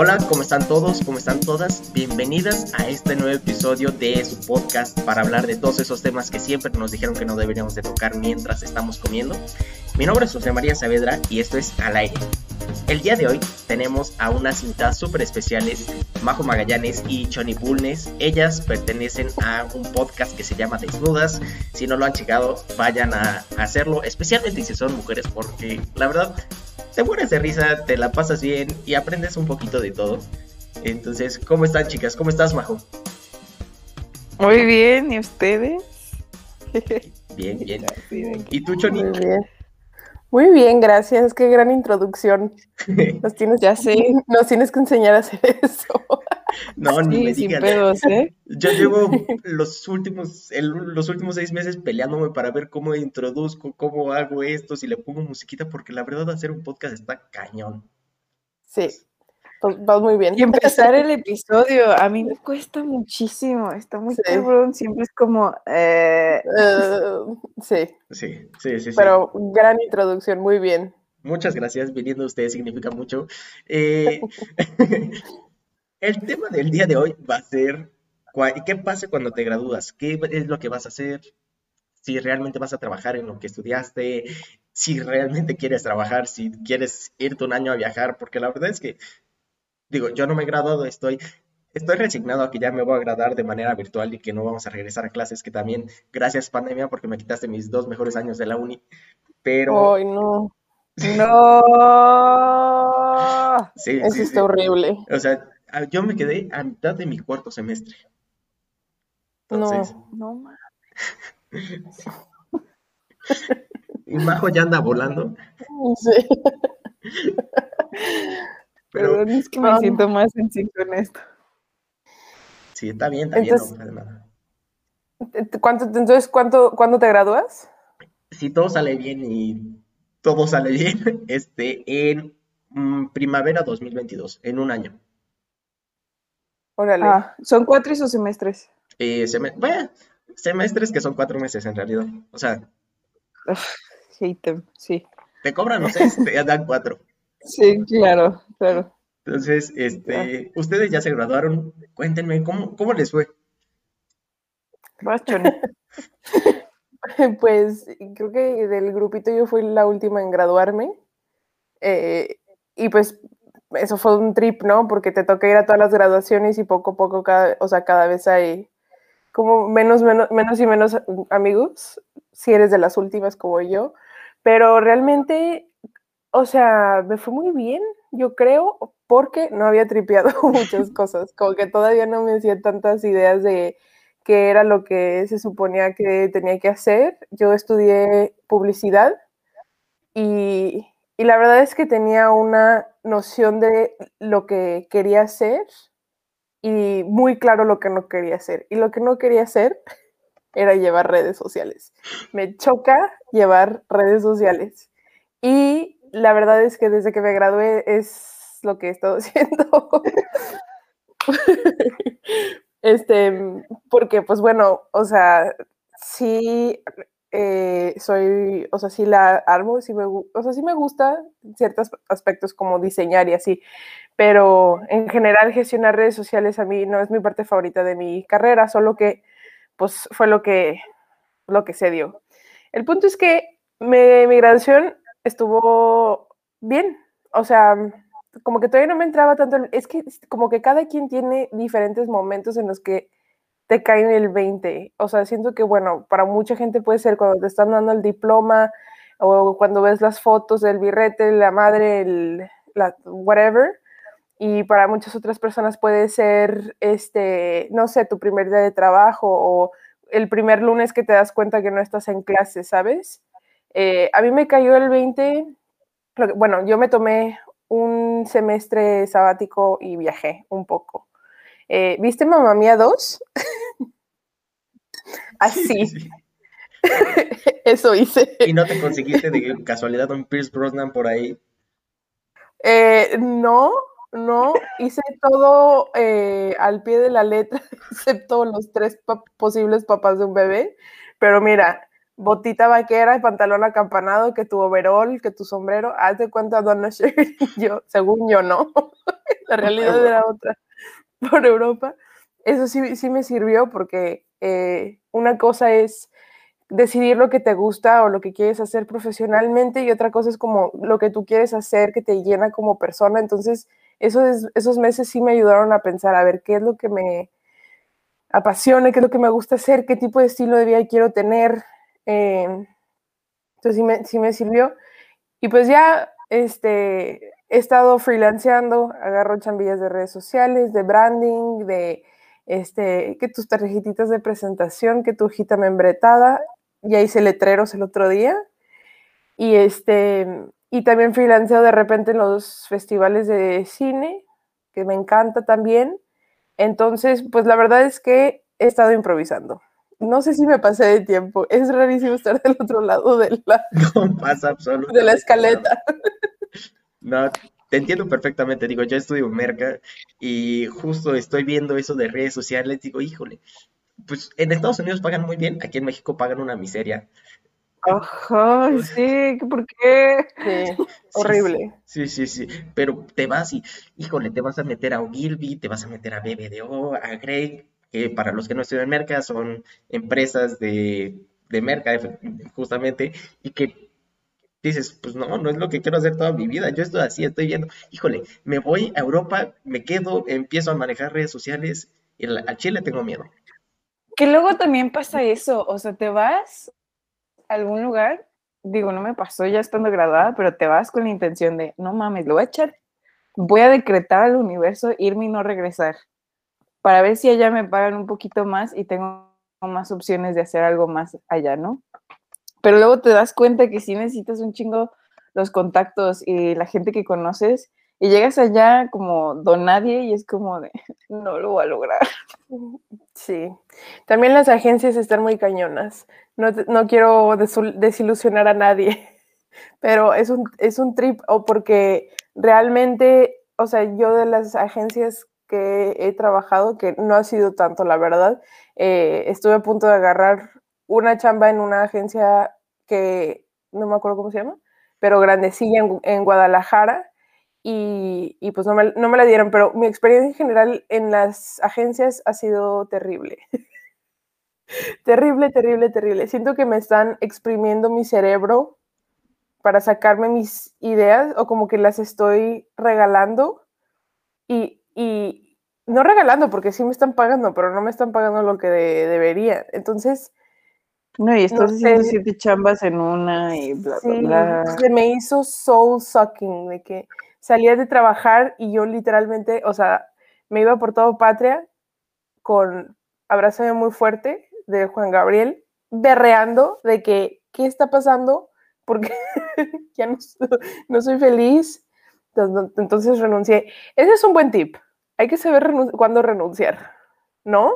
Hola, ¿cómo están todos? ¿Cómo están todas? Bienvenidas a este nuevo episodio de su podcast para hablar de todos esos temas que siempre nos dijeron que no deberíamos de tocar mientras estamos comiendo. Mi nombre es José María Saavedra y esto es Al Aire. El día de hoy tenemos a unas invitadas súper especiales, Majo Magallanes y Choni Bulnes. Ellas pertenecen a un podcast que se llama Desnudas. Si no lo han checado, vayan a hacerlo, especialmente si son mujeres, porque la verdad te mueres de risa, te la pasas bien y aprendes un poquito de todo. Entonces, ¿cómo están chicas? ¿Cómo estás, Majo? Muy bien, ¿y ustedes? Bien, bien. ¿Y tú, Choni? Muy bien. Muy bien, gracias. Qué gran introducción. Nos tienes, Ya sé. nos tienes que enseñar a hacer eso. No, ni me sin digan. pedos, ¿eh? Yo llevo los últimos, el- los últimos seis meses peleándome para ver cómo introduzco, cómo hago esto, si le pongo musiquita, porque la verdad hacer un podcast está cañón. Sí, pues vas muy bien. Y empezar el episodio, a mí me cuesta muchísimo, está muy Sí. cabrón, siempre es como, eh, Eh, sí, Sí, sí, sí, sí. pero gran introducción, muy bien. Muchas gracias, viniendo ustedes significa mucho. Eh, el tema del día de hoy va a ser qué pasa cuando te gradúas, qué es lo que vas a hacer, si realmente vas a trabajar en lo que estudiaste, si realmente quieres trabajar, si quieres irte un año a viajar, porque la verdad es que, digo, yo no me he graduado, estoy, estoy resignado a que ya me voy a graduar de manera virtual y que no vamos a regresar a clases, que también, gracias pandemia, porque me quitaste mis dos mejores años de la uni, pero... Ay, no, no. Sí, eso sí, está sí. horrible. O sea, a- yo me quedé a mitad de mi cuarto semestre. Entonces, No, ma- y Majo ya anda volando, Sí. Pero perdón, es que me siento más con esto. sí, está bien, está bien, no Entonces- pasa nada. ¿Cuánto, entonces, ¿cuánto, ¿cuándo te gradúas? Si todo sale bien y todo sale bien, este, en mm, primavera 2022, en un año. Órale. Ah, son cuatro y sus semestres. Eh, bueno, semestres que son cuatro meses en realidad. O sea, Hate them, sí. te cobran los seis, te dan cuatro. Sí, claro, claro. Entonces, este, ustedes ya se graduaron, cuéntenme, ¿cómo, cómo les fue? Choni. Pues creo que del grupito yo fui la última en graduarme. eh, y pues eso fue un trip, ¿no? Porque te toca ir a todas las graduaciones y poco a poco, cada, o sea, cada vez hay como menos, menos, menos y menos amigos, si eres de las últimas como yo. Pero realmente, o sea, me fue muy bien, yo creo, porque no había tripeado muchas cosas. Como que todavía no me hacía tantas ideas de qué era lo que se suponía que tenía que hacer. Yo estudié publicidad y, y la verdad es que tenía una noción de lo que quería hacer y muy claro lo que no quería hacer. Y lo que no quería hacer era llevar redes sociales. Me choca llevar redes sociales. Y la verdad es que desde que me gradué es lo que he estado haciendo. este, porque pues bueno, o sea, sí eh, soy, o sea, sí la armo, sí me, o sea, sí me gusta ciertos aspectos como diseñar y así, pero en general gestionar redes sociales a mí no es mi parte favorita de mi carrera, solo que pues fue lo que, lo que se dio. El punto es que mi graduación estuvo bien, o sea, como que todavía no me entraba tanto, es que como que cada quien tiene diferentes momentos en los que te caen el 20, o sea, siento que bueno, para mucha gente puede ser cuando te están dando el diploma o cuando ves las fotos del birrete, la madre, el, la, whatever, y para muchas otras personas puede ser, este, no sé, tu primer día de trabajo o el primer lunes que te das cuenta que no estás en clase, ¿sabes? Eh, a mí me cayó el 20, lo que- bueno, yo me tomé un semestre sabático y viajé un poco. Eh, ¿Viste Mamá Mía 2? Así, Sí. eso hice. ¿Y no te conseguiste de casualidad un Pierce Brosnan por ahí? Eh, no, no, hice todo eh, al pie de la letra, excepto los tres posibles papás de un bebé. Pero mira, botita vaquera y pantalón acampanado, que tu overol, que tu sombrero, haz de cuenta Donna Sher, yo, según yo no, la realidad era otra, por Europa. Eso sí, sí me sirvió porque eh, una cosa es decidir lo que te gusta o lo que quieres hacer profesionalmente y otra cosa es como lo que tú quieres hacer que te llena como persona. Entonces, esos, esos meses sí me ayudaron a pensar, a ver, qué es lo que me apasiona, qué es lo que me gusta hacer, qué tipo de estilo de vida quiero tener, Em, entonces sí me, sí me, sirvió. Y pues ya este, he estado freelanceando, agarro chambillas de redes sociales, de branding, de este, que tus tarjetitas de presentación, que tu hojita membretada, ya hice letreros el otro día. Y, este, y también freelanceo de repente en los festivales de cine, que me encanta también. Entonces, pues la verdad es que he estado improvisando no sé si me pasé de tiempo. Es rarísimo estar del otro lado de la, no pasa de la escaleta. No, te entiendo perfectamente. Digo, yo estudio merca y justo estoy viendo eso de redes sociales. Digo, híjole, pues en Estados Unidos pagan muy bien, aquí en México pagan una miseria. Ajá, sí, ¿por qué? Sí, horrible. Sí, sí, sí, pero te vas y, híjole, te vas a meter a Ogilvy, te vas a meter a BBDO, a Greg, que para los que no estudian merca son empresas de, de merca justamente y que dices, pues no, no es lo que quiero hacer toda mi vida, yo estoy así, estoy viendo, híjole, me voy a Europa, me quedo, empiezo a manejar redes sociales y a Chile tengo miedo. Que luego también pasa eso, o sea, te vas a algún lugar, digo, no me pasó ya estando graduada, pero te vas con la intención de, no mames, lo voy a echar, voy a decretar al universo irme y no regresar para ver si allá me pagan un poquito más y tengo más opciones de hacer algo más allá, ¿no? Pero luego te das cuenta que sí necesitas un chingo los contactos y la gente que conoces y llegas allá como don nadie y es como de, no lo voy a lograr. Sí, también las agencias están muy cañonas. No, no quiero desilusionar a nadie, pero es un, es un trip o porque realmente, o sea, yo de las agencias que he trabajado, que no ha sido tanto, la verdad. Eh, estuve a punto de agarrar una chamba en una agencia que no me acuerdo cómo se llama, pero grandecilla en, Guadalajara y, y pues no me, no me, la dieron, pero mi experiencia en general en las agencias ha sido terrible. terrible, terrible, terrible. Siento que me están exprimiendo mi cerebro para sacarme mis ideas o como que las estoy regalando y y no regalando, porque sí me están pagando, pero no me están pagando lo que debería. Entonces... No, y estás haciendo siete chambas en una y bla, bla, bla. Se me hizo soul sucking, de que salía de trabajar y yo literalmente, o sea, me iba por todo patria con Abrázame muy fuerte de Juan Gabriel, berreando de que, ¿qué está pasando? Porque ya no, no soy feliz. Entonces renuncié. Ese es un buen tip hay que saber cuándo renunciar, ¿no?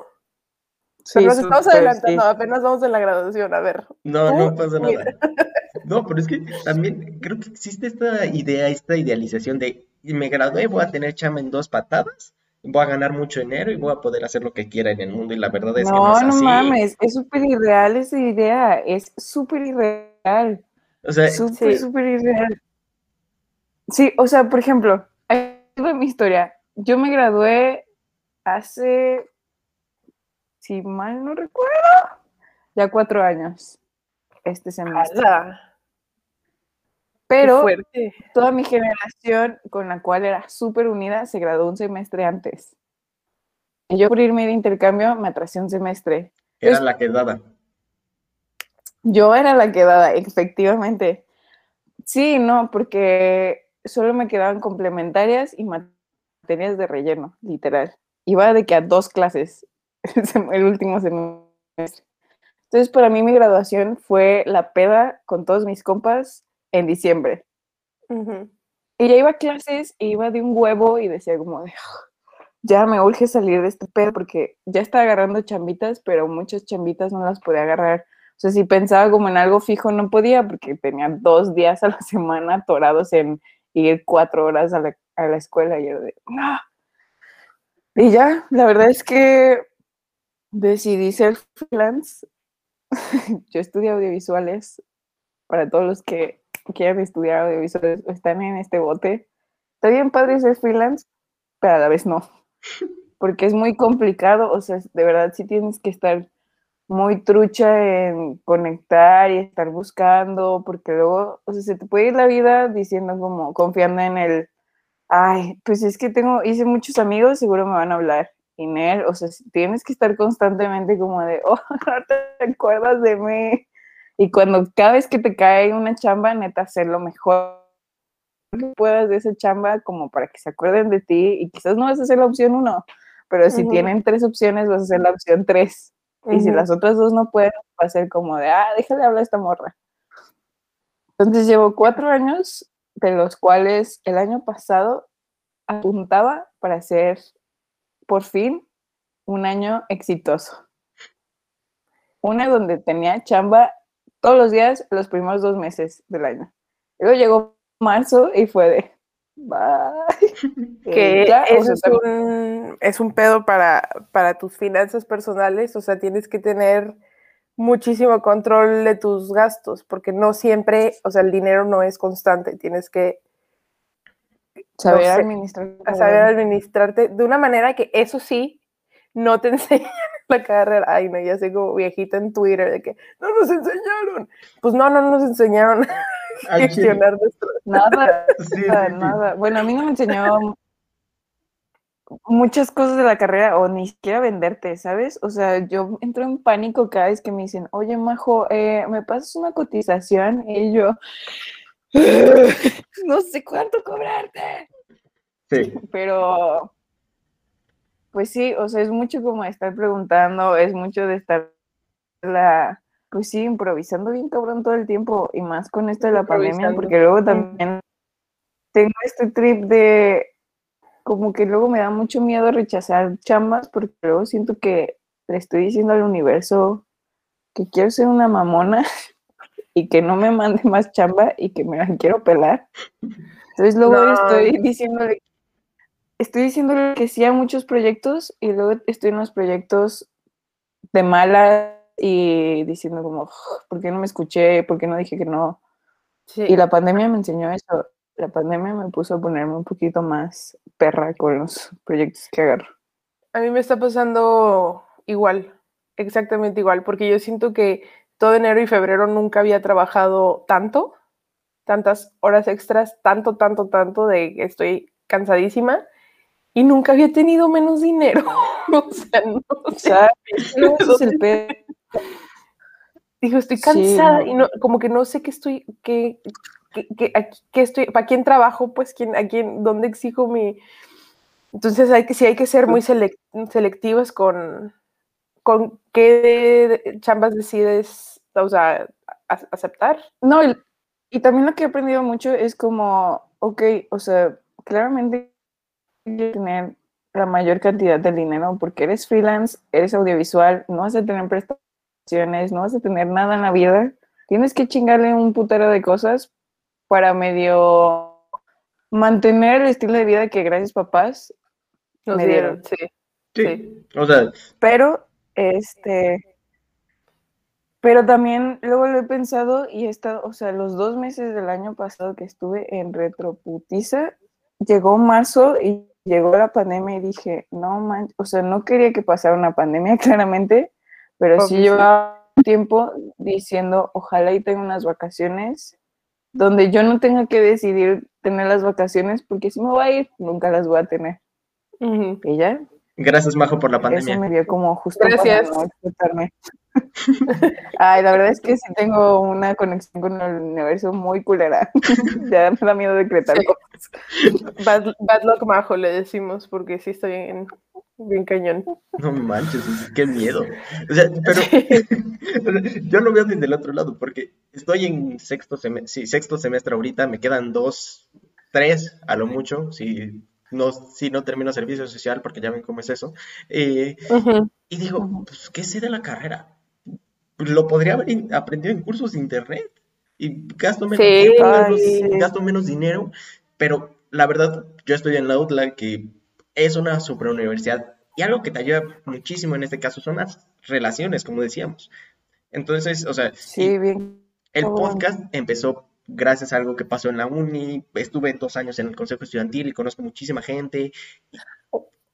Sí, nos estamos adelantando, apenas vamos en la graduación, a ver. No, no pasa nada. No, pero es que también creo que existe esta idea, esta idealización de me gradué, voy a tener chama en dos patadas, voy a ganar mucho dinero y voy a poder hacer lo que quiera en el mundo y la verdad es que no es así. No, mames, es súper irreal esa idea, es súper irreal. O sea, súper, súper irreal. Sí, o sea, por ejemplo, ahí mi historia yo me gradué hace, si mal no recuerdo, ya cuatro años, este semestre. Pero toda mi generación con la cual era súper unida se graduó un semestre antes. Y yo por irme de intercambio me atrasé un semestre. Era la quedada. Yo era la quedada, efectivamente. Sí, no, porque solo me quedaban complementarias y materias de relleno, literal. Iba de que a dos clases el último semestre. Entonces, para mí mi graduación fue la peda con todos mis compas en diciembre. Y ya iba a clases iba de un huevo y decía como de, ya me urge salir de este pedo porque ya estaba agarrando chambitas, pero muchas chambitas no las podía agarrar. O sea, si pensaba como en algo fijo, no podía porque tenía dos días a la semana atorados en ir cuatro horas a la a la escuela y yo de, no. Y ya, la verdad es que decidí ser freelance yo estudio audiovisuales. Para todos los que quieran estudiar audiovisuales o están en este bote, está bien padre ser freelance, pero a la vez no. Porque es muy complicado, o sea, de verdad sí tienes que estar muy trucha en conectar y estar buscando, porque luego, o sea, se te puede ir la vida diciendo como, confiando en el, ay, pues es que tengo, hice muchos amigos, seguro me van a hablar. Iner, o sea, tienes que estar constantemente como de, oh, no te acuerdas de mí. Y cuando cada vez que te cae una chamba, neta, hacer lo mejor que puedas de esa chamba como para que se acuerden de ti y quizás no vas a hacer la opción uno, pero si tienen tres opciones vas a hacer la opción tres. Y si las otras dos no pueden, va a ser como de, ah, déjale hablar a esta morra. Entonces llevo cuatro años, de los cuales el año pasado apuntaba para ser por fin un año exitoso. Una donde tenía chamba todos los días los primeros dos meses del año. Luego llegó marzo y fue de bye. Que eso es, un, es un pedo para, para tus finanzas personales, o sea, tienes que tener muchísimo control de tus gastos, porque no siempre, o sea, el dinero no es constante, tienes que saber, administrarte. saber administrarte de una manera que eso sí, no te enseñan la carrera. Ay, no, ya sé como viejita en Twitter de que no nos enseñaron. Pues no, no nos enseñaron gestionar nuestro. Nada, nada. Bueno, a mí no me enseñó muchas cosas de la carrera o ni siquiera venderte, ¿sabes? O sea, yo entro en pánico cada vez que me dicen, oye, Majo, eh, ¿me pasas una cotización? Y yo, no sé cuánto cobrarte. Sí. Pero pues sí, o sea, es mucho como estar preguntando, es mucho de estar la, pues sí, improvisando bien cabrón todo el tiempo y más con esto de la pandemia, porque luego también tengo este trip de como que luego me da mucho miedo rechazar chambas porque luego siento que le estoy diciendo al universo que quiero ser una mamona y que no me mande más chamba y que me la quiero pelar. Entonces luego estoy diciéndole estoy diciendo que sí a muchos proyectos y luego estoy en los proyectos de mala y diciendo como, ¿por qué no me escuché? ¿Por qué no dije que no? Y la pandemia me enseñó eso. La pandemia me puso a ponerme un poquito más perra con los proyectos que agarro. A mí me está pasando igual, exactamente igual, porque yo siento que todo enero y febrero nunca había trabajado tanto, tantas horas extras, tanto, tanto, tanto de que estoy cansadísima y nunca había tenido menos dinero. o sea, no sé. es el Dijo, estoy cansada y no, como que no sé qué estoy, qué, qué, estoy, para quién trabajo, pues quién, a quién, dónde exijo mi. Entonces hay que, sí hay que ser muy selectivas con, con qué chambas decides, o sea, aceptar. No, y, y también lo que he aprendido mucho es como, ok, o sea, claramente tener la mayor cantidad de dinero porque eres freelance, eres audiovisual, no vas a tener prestaciones, no vas a tener nada en la vida. Tienes que chingarle un putero de cosas para medio mantener el estilo de vida que gracias papás nos me dieron. Sí. Sí. O sea. Pero, este. Pero también luego lo he pensado y he estado, o sea, los dos meses del año pasado que estuve en Retroputiza, llegó marzo y llegó la pandemia y dije, no man, o sea, no quería que pasara una pandemia, claramente, pero sí llevaba tiempo diciendo, ojalá y tenga unas vacaciones donde yo no tenga que decidir tener las vacaciones porque si me voy a ir, nunca las voy a tener. Y ya. Gracias, Majo, por la pandemia. Eso me dio como justo Gracias. para no Ay, la verdad es que sí tengo una conexión con el universo muy culera. ya me da miedo decretar cosas. Bad, luck majo le decimos, porque sí estoy en, bien cañón. No manches, qué miedo. O sea, pero yo lo veo desde el otro lado, porque estoy en sexto semestre, sí, sexto semestre ahorita, me quedan dos, tres a lo mucho, si no, si no termino servicio social, porque ya ven cómo es eso. Eh, y digo, pues, ¿qué sé de la carrera? lo podría haber aprendido en cursos de internet y gasto menos tiempo, gasto menos dinero, pero la verdad, yo estoy en la UTLA, que es una super universidad, y algo que te ayuda muchísimo en este caso son las relaciones, como decíamos. Entonces, o sea, Sí, bien. el Oh. podcast empezó gracias a algo que pasó en la uni. Estuve dos años en el consejo estudiantil y conozco muchísima gente.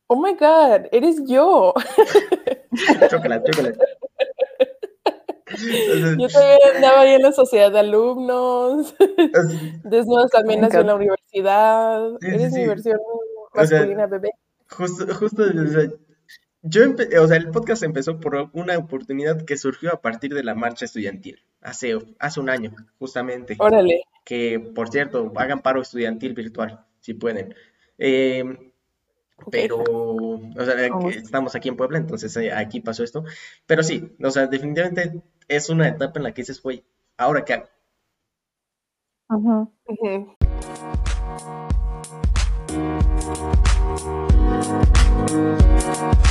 Oh my God, eres yo. Chócala, chócala. Yo también andaba ahí en la sociedad de alumnos. Desnudos también nació en la universidad. Sí, sí, Eres sí. mi versión O sea, masculina, bebé. Justo, justo, o sea, yo, o sea, el podcast empezó por una oportunidad que surgió a partir de la marcha estudiantil, hace, hace un año, justamente. Órale. Que, por cierto, hagan paro estudiantil virtual, si pueden. Eh, Ok. pero, o sea, estamos aquí en Puebla, entonces eh, aquí pasó esto. Pero sí, o sea, definitivamente es una etapa en la que dices, güey, ¿ahora qué hago? Ujú. Ujú. Thank you.